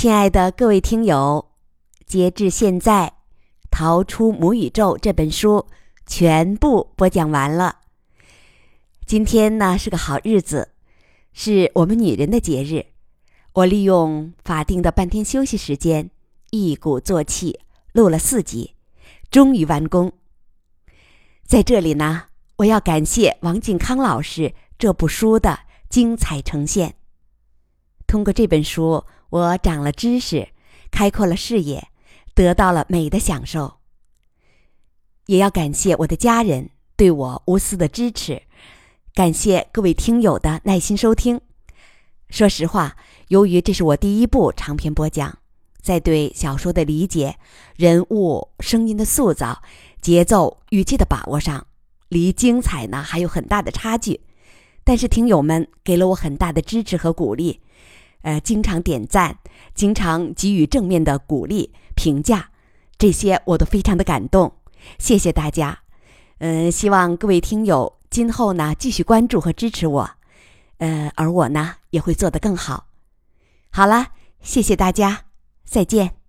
亲爱的各位听友，截至现在，《逃出母宇宙》这本书全部播讲完了。今天呢是个好日子，是我们女人的节日。我利用法定的半天休息时间，一鼓作气录了四集，终于完工。在这里呢，我要感谢王靖康老师这部书的精彩呈现。通过这本书，我长了知识，开阔了视野，得到了美的享受。也要感谢我的家人对我无私的支持，感谢各位听友的耐心收听。说实话，由于这是我第一部长篇播讲，在对小说的理解、人物声音的塑造、节奏语气的把握上，离精彩呢还有很大的差距。但是听友们给了我很大的支持和鼓励。呃，经常点赞，经常给予正面的鼓励评价，这些我都非常的感动，谢谢大家。嗯，希望各位听友今后呢继续关注和支持我，呃，而我呢也会做得更好。好了，谢谢大家，再见。